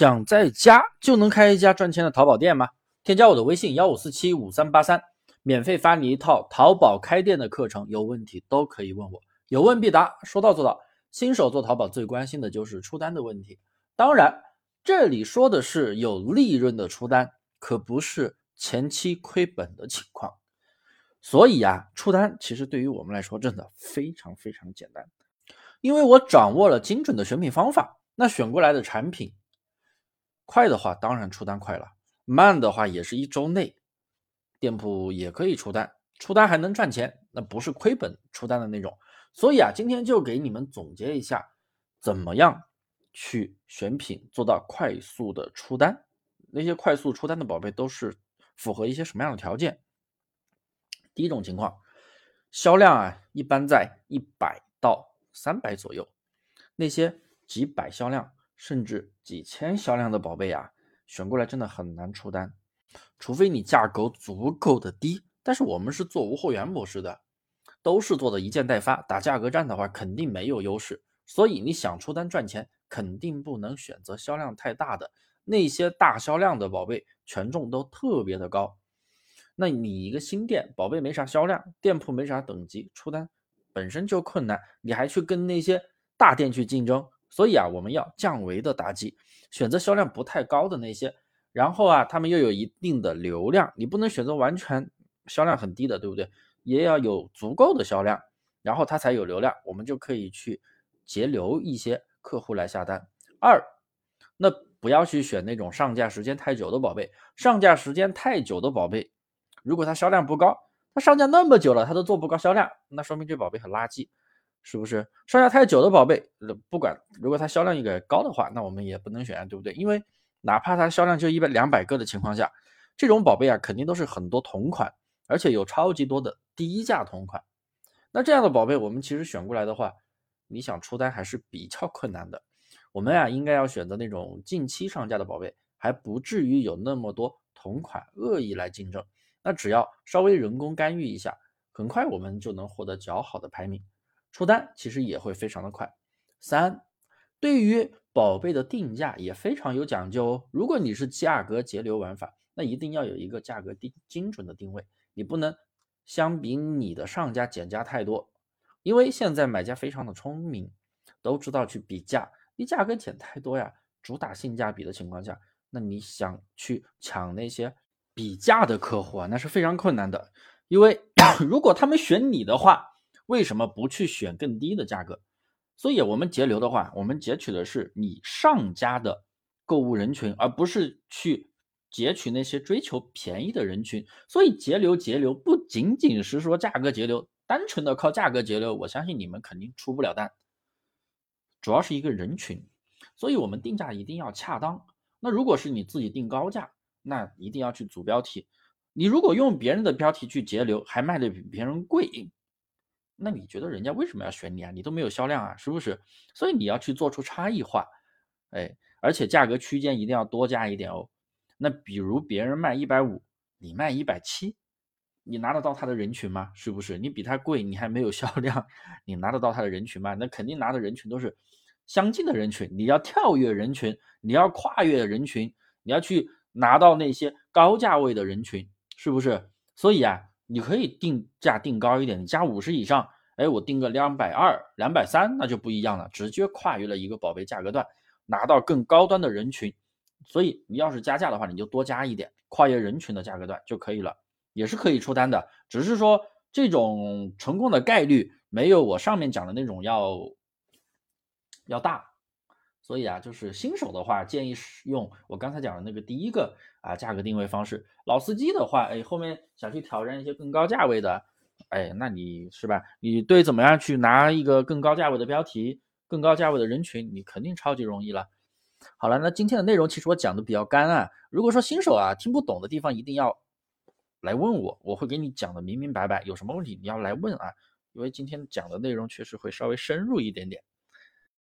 想在家就能开一家赚钱的淘宝店吗？添加我的微信幺五四七五三八三，免费发你一套淘宝开店的课程，有问题都可以问我，有问必答，说到做到。新手做淘宝最关心的就是出单的问题，当然这里说的是有利润的出单，可不是前期亏本的情况。所以啊，出单其实对于我们来说真的非常非常简单，因为我掌握了精准的选品方法，那选过来的产品。快的话当然出单快了，慢的话也是一周内，店铺也可以出单，出单还能赚钱，那不是亏本出单的那种。所以啊，今天就给你们总结一下，怎么样去选品做到快速的出单。那些快速出单的宝贝都是符合一些什么样的条件？第一种情况，销量啊一般在一百到三百左右，那些几百销量。甚至几千销量的宝贝啊，选过来真的很难出单，除非你价格足够的低。但是我们是做无货源模式的，都是做的一件代发，打价格战的话肯定没有优势。所以你想出单赚钱，肯定不能选择销量太大的那些大销量的宝贝，权重都特别的高。那你一个新店，宝贝没啥销量，店铺没啥等级，出单本身就困难，你还去跟那些大店去竞争。所以啊，我们要降维的打击，选择销量不太高的那些，然后啊，他们又有一定的流量，你不能选择完全销量很低的，对不对？也要有足够的销量，然后它才有流量，我们就可以去截留一些客户来下单。二，那不要去选那种上架时间太久的宝贝，上架时间太久的宝贝，如果它销量不高，它上架那么久了，它都做不高销量，那说明这宝贝很垃圾。是不是上架太久的宝贝？不管如果它销量一个高的话，那我们也不能选，对不对？因为哪怕它销量就一百两百个的情况下，这种宝贝啊，肯定都是很多同款，而且有超级多的低价同款。那这样的宝贝，我们其实选过来的话，你想出单还是比较困难的。我们呀，应该要选择那种近期上架的宝贝，还不至于有那么多同款恶意来竞争。那只要稍微人工干预一下，很快我们就能获得较好的排名。出单其实也会非常的快。三，对于宝贝的定价也非常有讲究哦。如果你是价格节流玩法，那一定要有一个价格定精准的定位，你不能相比你的上家减价太多，因为现在买家非常的聪明，都知道去比价。你价格减太多呀，主打性价比的情况下，那你想去抢那些比价的客户啊，那是非常困难的。因为 如果他们选你的话，为什么不去选更低的价格？所以我们节流的话，我们截取的是你上家的购物人群，而不是去截取那些追求便宜的人群。所以节流节流不仅仅是说价格节流，单纯的靠价格节流，我相信你们肯定出不了单。主要是一个人群，所以我们定价一定要恰当。那如果是你自己定高价，那一定要去组标题。你如果用别人的标题去截流，还卖的比别人贵。那你觉得人家为什么要选你啊？你都没有销量啊，是不是？所以你要去做出差异化，哎，而且价格区间一定要多加一点哦。那比如别人卖一百五，你卖一百七，你拿得到他的人群吗？是不是？你比他贵，你还没有销量，你拿得到他的人群吗？那肯定拿的人群都是相近的人群。你要跳跃人群，你要跨越人群，你要去拿到那些高价位的人群，是不是？所以啊。你可以定价定高一点，你加五十以上，哎，我定个两百二、两百三，那就不一样了，直接跨越了一个宝贝价格段，拿到更高端的人群。所以你要是加价的话，你就多加一点，跨越人群的价格段就可以了，也是可以出单的，只是说这种成功的概率没有我上面讲的那种要要大。所以啊，就是新手的话，建议使用我刚才讲的那个第一个啊价格定位方式。老司机的话，哎，后面想去挑战一些更高价位的，哎，那你是吧？你对怎么样去拿一个更高价位的标题、更高价位的人群，你肯定超级容易了。好了，那今天的内容其实我讲的比较干啊。如果说新手啊听不懂的地方，一定要来问我，我会给你讲的明明白白。有什么问题你要来问啊，因为今天讲的内容确实会稍微深入一点点。